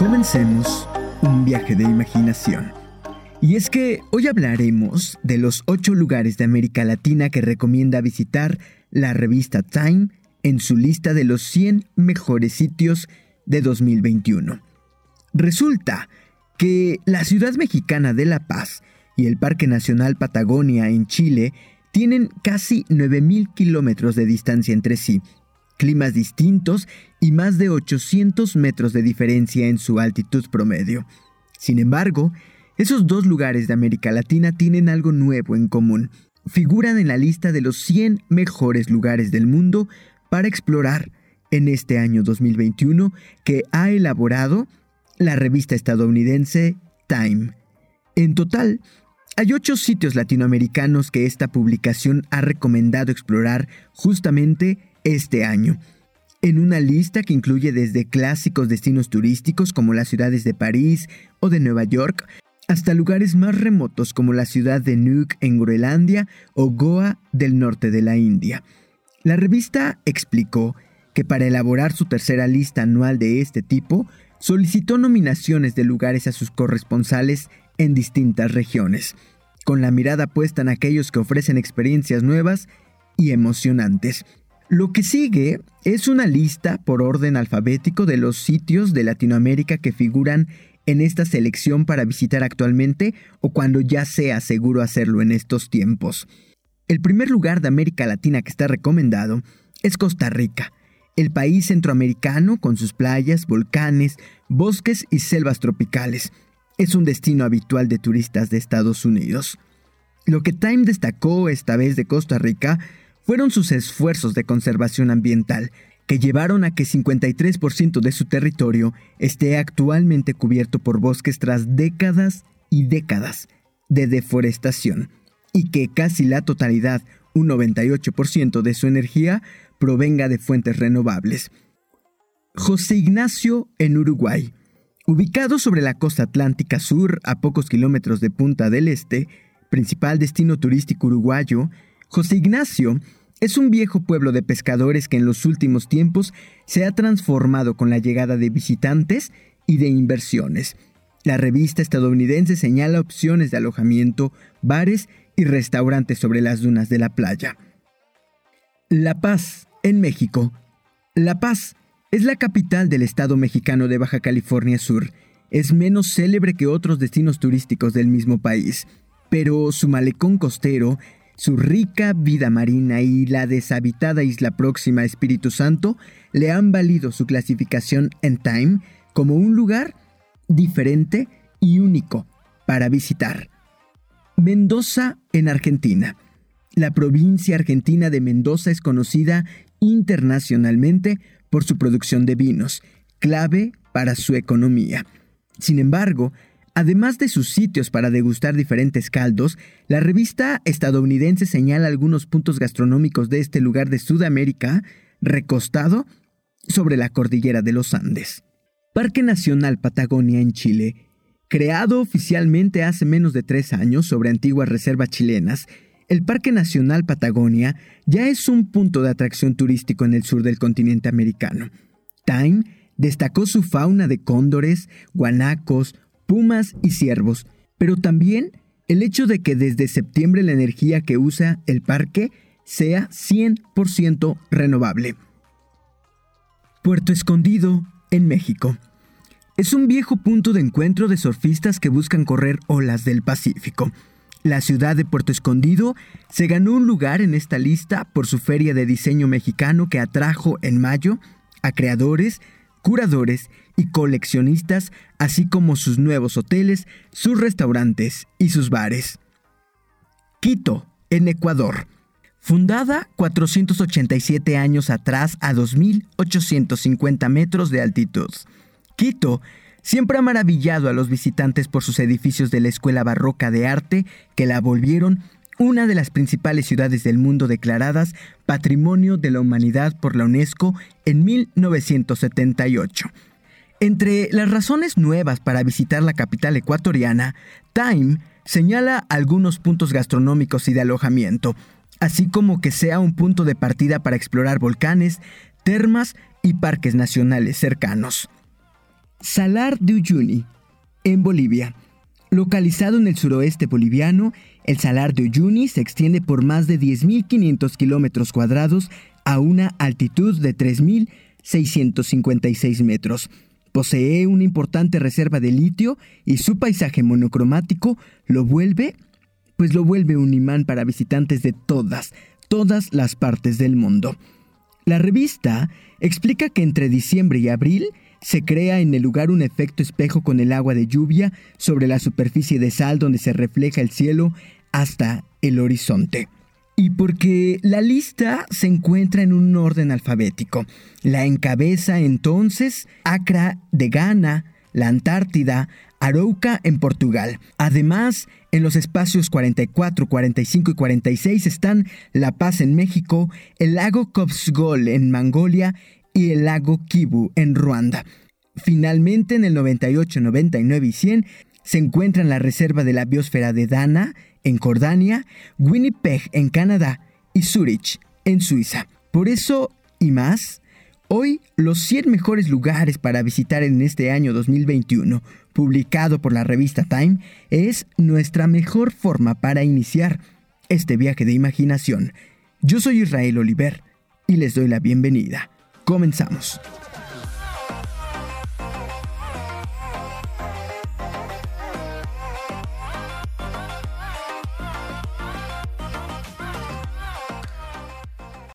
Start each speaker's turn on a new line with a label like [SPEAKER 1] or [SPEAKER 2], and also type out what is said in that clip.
[SPEAKER 1] Comencemos un viaje de imaginación. Y es que hoy hablaremos de los ocho lugares de América Latina que recomienda visitar la revista Time en su lista de los 100 mejores sitios de 2021. Resulta que la ciudad mexicana de La Paz y el Parque Nacional Patagonia en Chile tienen casi 9.000 kilómetros de distancia entre sí, climas distintos y más de 800 metros de diferencia en su altitud promedio. Sin embargo, esos dos lugares de América Latina tienen algo nuevo en común. Figuran en la lista de los 100 mejores lugares del mundo para explorar en este año 2021 que ha elaborado la revista estadounidense Time. En total, hay ocho sitios latinoamericanos que esta publicación ha recomendado explorar justamente este año. En una lista que incluye desde clásicos destinos turísticos como las ciudades de París o de Nueva York, hasta lugares más remotos como la ciudad de Nuuk en Groenlandia o Goa del norte de la India. La revista explicó que para elaborar su tercera lista anual de este tipo, solicitó nominaciones de lugares a sus corresponsales en distintas regiones, con la mirada puesta en aquellos que ofrecen experiencias nuevas y emocionantes. Lo que sigue es una lista por orden alfabético de los sitios de Latinoamérica que figuran en esta selección para visitar actualmente o cuando ya sea seguro hacerlo en estos tiempos. El primer lugar de América Latina que está recomendado es Costa Rica, el país centroamericano con sus playas, volcanes, bosques y selvas tropicales. Es un destino habitual de turistas de Estados Unidos. Lo que Time destacó esta vez de Costa Rica fueron sus esfuerzos de conservación ambiental, que llevaron a que 53% de su territorio esté actualmente cubierto por bosques tras décadas y décadas de deforestación, y que casi la totalidad, un 98% de su energía, provenga de fuentes renovables. José Ignacio en Uruguay. Ubicado sobre la costa atlántica sur a pocos kilómetros de Punta del Este, principal destino turístico uruguayo, José Ignacio es un viejo pueblo de pescadores que en los últimos tiempos se ha transformado con la llegada de visitantes y de inversiones. La revista estadounidense señala opciones de alojamiento, bares y restaurantes sobre las dunas de la playa. La Paz, en México. La Paz es la capital del estado mexicano de Baja California Sur. Es menos célebre que otros destinos turísticos del mismo país, pero su malecón costero, su rica vida marina y la deshabitada isla próxima Espíritu Santo le han valido su clasificación en Time como un lugar diferente y único para visitar. Mendoza en Argentina. La provincia argentina de Mendoza es conocida internacionalmente por su producción de vinos, clave para su economía. Sin embargo, además de sus sitios para degustar diferentes caldos, la revista estadounidense señala algunos puntos gastronómicos de este lugar de Sudamérica, recostado sobre la cordillera de los Andes. Parque Nacional Patagonia en Chile, creado oficialmente hace menos de tres años sobre antiguas reservas chilenas, el Parque Nacional Patagonia ya es un punto de atracción turístico en el sur del continente americano. Time destacó su fauna de cóndores, guanacos, pumas y ciervos, pero también el hecho de que desde septiembre la energía que usa el parque sea 100% renovable. Puerto Escondido, en México. Es un viejo punto de encuentro de surfistas que buscan correr olas del Pacífico. La ciudad de Puerto Escondido se ganó un lugar en esta lista por su feria de diseño mexicano que atrajo en mayo a creadores, curadores y coleccionistas, así como sus nuevos hoteles, sus restaurantes y sus bares. Quito, en Ecuador. Fundada 487 años atrás a 2.850 metros de altitud. Quito siempre ha maravillado a los visitantes por sus edificios de la Escuela Barroca de Arte que la volvieron una de las principales ciudades del mundo declaradas Patrimonio de la Humanidad por la UNESCO en 1978. Entre las razones nuevas para visitar la capital ecuatoriana, Time señala algunos puntos gastronómicos y de alojamiento, así como que sea un punto de partida para explorar volcanes, termas y parques nacionales cercanos. Salar de Uyuni, en Bolivia. Localizado en el suroeste boliviano, el Salar de Uyuni se extiende por más de 10.500 kilómetros cuadrados a una altitud de 3.656 metros. Posee una importante reserva de litio y su paisaje monocromático lo vuelve, pues lo vuelve un imán para visitantes de todas, todas las partes del mundo. La revista explica que entre diciembre y abril se crea en el lugar un efecto espejo con el agua de lluvia sobre la superficie de sal donde se refleja el cielo hasta el horizonte. Y porque la lista se encuentra en un orden alfabético. La encabeza entonces Acra de Ghana, la Antártida, Arouca en Portugal. Además, en los espacios 44, 45 y 46 están La Paz en México, el lago Kopsgol en Mongolia y el lago Kivu en Ruanda. Finalmente, en el 98, 99 y 100 se encuentran la reserva de la biosfera de Dana en Jordania, Winnipeg en Canadá y Zurich en Suiza. Por eso y más, hoy los 100 mejores lugares para visitar en este año 2021, publicado por la revista Time, es nuestra mejor forma para iniciar este viaje de imaginación. Yo soy Israel Oliver y les doy la bienvenida. Comenzamos.